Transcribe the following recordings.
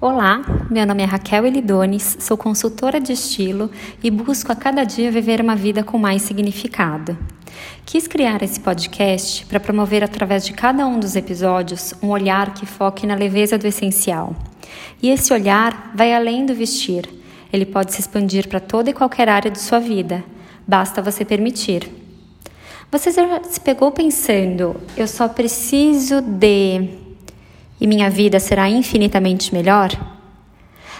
Olá, meu nome é Raquel Elidones, sou consultora de estilo e busco a cada dia viver uma vida com mais significado. Quis criar esse podcast para promover através de cada um dos episódios um olhar que foque na leveza do essencial. E esse olhar vai além do vestir. Ele pode se expandir para toda e qualquer área de sua vida. Basta você permitir. Você já se pegou pensando, eu só preciso de e minha vida será infinitamente melhor?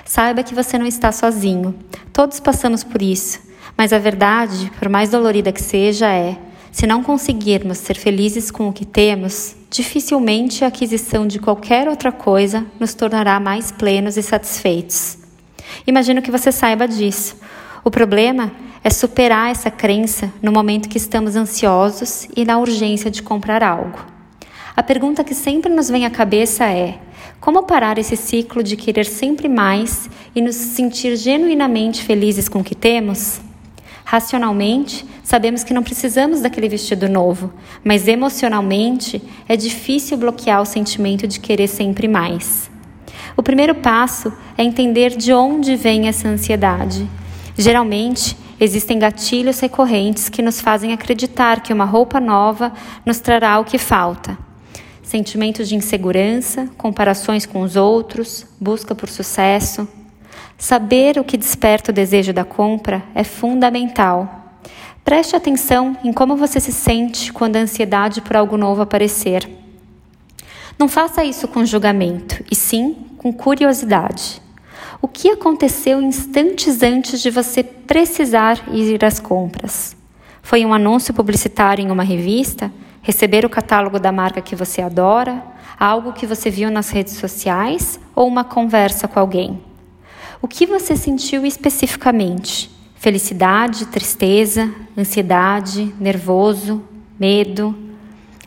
Saiba que você não está sozinho. Todos passamos por isso. Mas a verdade, por mais dolorida que seja, é: se não conseguirmos ser felizes com o que temos, dificilmente a aquisição de qualquer outra coisa nos tornará mais plenos e satisfeitos. Imagino que você saiba disso. O problema é superar essa crença no momento que estamos ansiosos e na urgência de comprar algo. A pergunta que sempre nos vem à cabeça é: como parar esse ciclo de querer sempre mais e nos sentir genuinamente felizes com o que temos? Racionalmente, sabemos que não precisamos daquele vestido novo, mas emocionalmente é difícil bloquear o sentimento de querer sempre mais. O primeiro passo é entender de onde vem essa ansiedade. Geralmente, existem gatilhos recorrentes que nos fazem acreditar que uma roupa nova nos trará o que falta sentimentos de insegurança, comparações com os outros, busca por sucesso. Saber o que desperta o desejo da compra é fundamental. Preste atenção em como você se sente quando a ansiedade por algo novo aparecer. Não faça isso com julgamento, e sim com curiosidade. O que aconteceu instantes antes de você precisar ir às compras? Foi um anúncio publicitário em uma revista? Receber o catálogo da marca que você adora, algo que você viu nas redes sociais ou uma conversa com alguém. O que você sentiu especificamente? Felicidade, tristeza, ansiedade, nervoso, medo?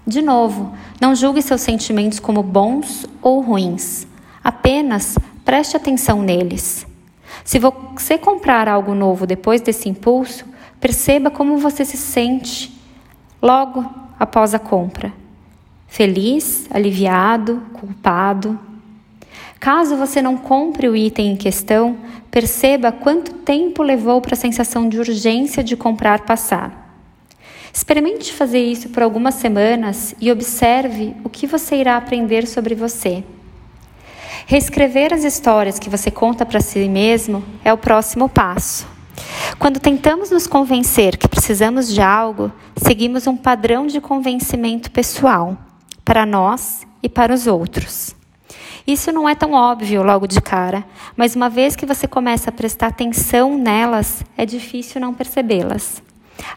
De novo, não julgue seus sentimentos como bons ou ruins. Apenas preste atenção neles. Se você comprar algo novo depois desse impulso, perceba como você se sente. Logo, após a compra? Feliz, aliviado, culpado? Caso você não compre o item em questão, perceba quanto tempo levou para a sensação de urgência de comprar passar. Experimente fazer isso por algumas semanas e observe o que você irá aprender sobre você. Reescrever as histórias que você conta para si mesmo é o próximo passo. Quando tentamos nos convencer que precisamos de algo, seguimos um padrão de convencimento pessoal, para nós e para os outros. Isso não é tão óbvio logo de cara, mas uma vez que você começa a prestar atenção nelas, é difícil não percebê-las.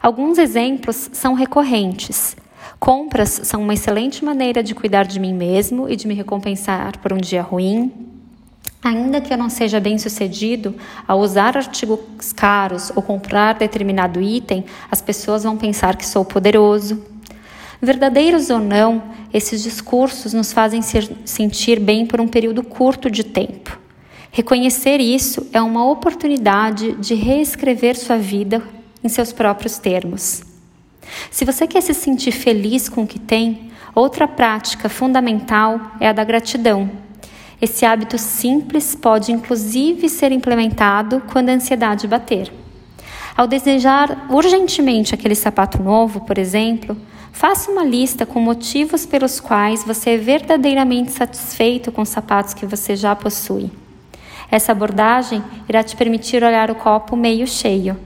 Alguns exemplos são recorrentes. Compras são uma excelente maneira de cuidar de mim mesmo e de me recompensar por um dia ruim. Ainda que eu não seja bem sucedido ao usar artigos caros ou comprar determinado item, as pessoas vão pensar que sou poderoso. Verdadeiros ou não, esses discursos nos fazem ser, sentir bem por um período curto de tempo. Reconhecer isso é uma oportunidade de reescrever sua vida em seus próprios termos. Se você quer se sentir feliz com o que tem, outra prática fundamental é a da gratidão. Esse hábito simples pode inclusive ser implementado quando a ansiedade bater. Ao desejar urgentemente aquele sapato novo, por exemplo, faça uma lista com motivos pelos quais você é verdadeiramente satisfeito com os sapatos que você já possui. Essa abordagem irá te permitir olhar o copo meio cheio.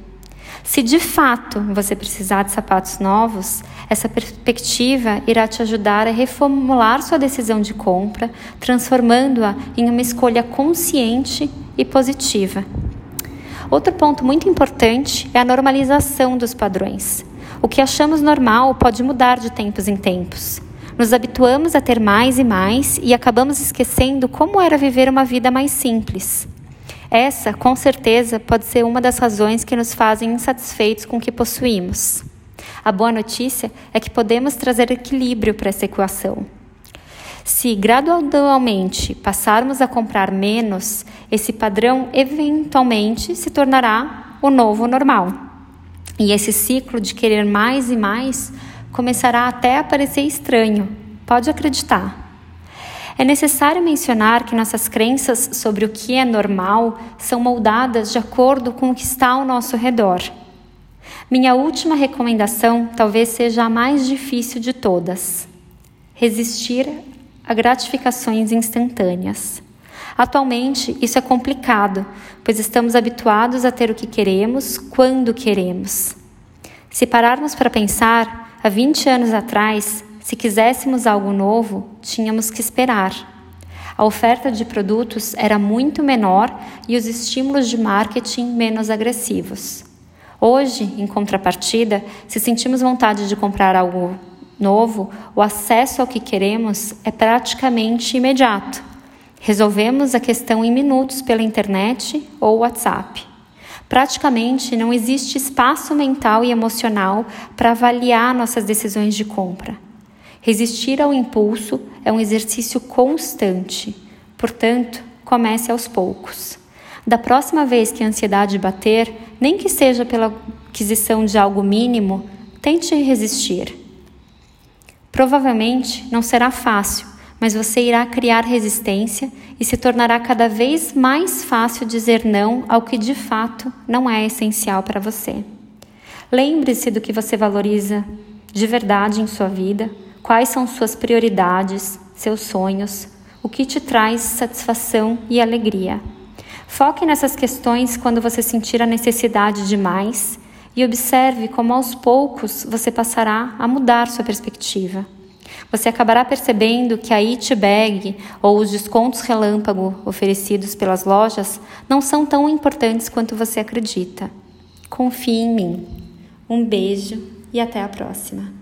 Se de fato você precisar de sapatos novos, essa perspectiva irá te ajudar a reformular sua decisão de compra, transformando-a em uma escolha consciente e positiva. Outro ponto muito importante é a normalização dos padrões. O que achamos normal pode mudar de tempos em tempos. Nos habituamos a ter mais e mais e acabamos esquecendo como era viver uma vida mais simples. Essa, com certeza, pode ser uma das razões que nos fazem insatisfeitos com o que possuímos. A boa notícia é que podemos trazer equilíbrio para essa equação. Se gradualmente passarmos a comprar menos, esse padrão eventualmente se tornará o novo normal. E esse ciclo de querer mais e mais começará até a parecer estranho. Pode acreditar. É necessário mencionar que nossas crenças sobre o que é normal são moldadas de acordo com o que está ao nosso redor. Minha última recomendação talvez seja a mais difícil de todas: resistir a gratificações instantâneas. Atualmente, isso é complicado, pois estamos habituados a ter o que queremos quando queremos. Se pararmos para pensar, há 20 anos atrás, se quiséssemos algo novo, tínhamos que esperar. A oferta de produtos era muito menor e os estímulos de marketing menos agressivos. Hoje, em contrapartida, se sentimos vontade de comprar algo novo, o acesso ao que queremos é praticamente imediato. Resolvemos a questão em minutos pela internet ou WhatsApp. Praticamente não existe espaço mental e emocional para avaliar nossas decisões de compra. Resistir ao impulso é um exercício constante, portanto, comece aos poucos. Da próxima vez que a ansiedade bater, nem que seja pela aquisição de algo mínimo, tente resistir. Provavelmente não será fácil, mas você irá criar resistência e se tornará cada vez mais fácil dizer não ao que de fato não é essencial para você. Lembre-se do que você valoriza de verdade em sua vida Quais são suas prioridades, seus sonhos, o que te traz satisfação e alegria? Foque nessas questões quando você sentir a necessidade de mais e observe como aos poucos você passará a mudar sua perspectiva. Você acabará percebendo que a It Bag ou os descontos relâmpago oferecidos pelas lojas não são tão importantes quanto você acredita. Confie em mim. Um beijo e até a próxima.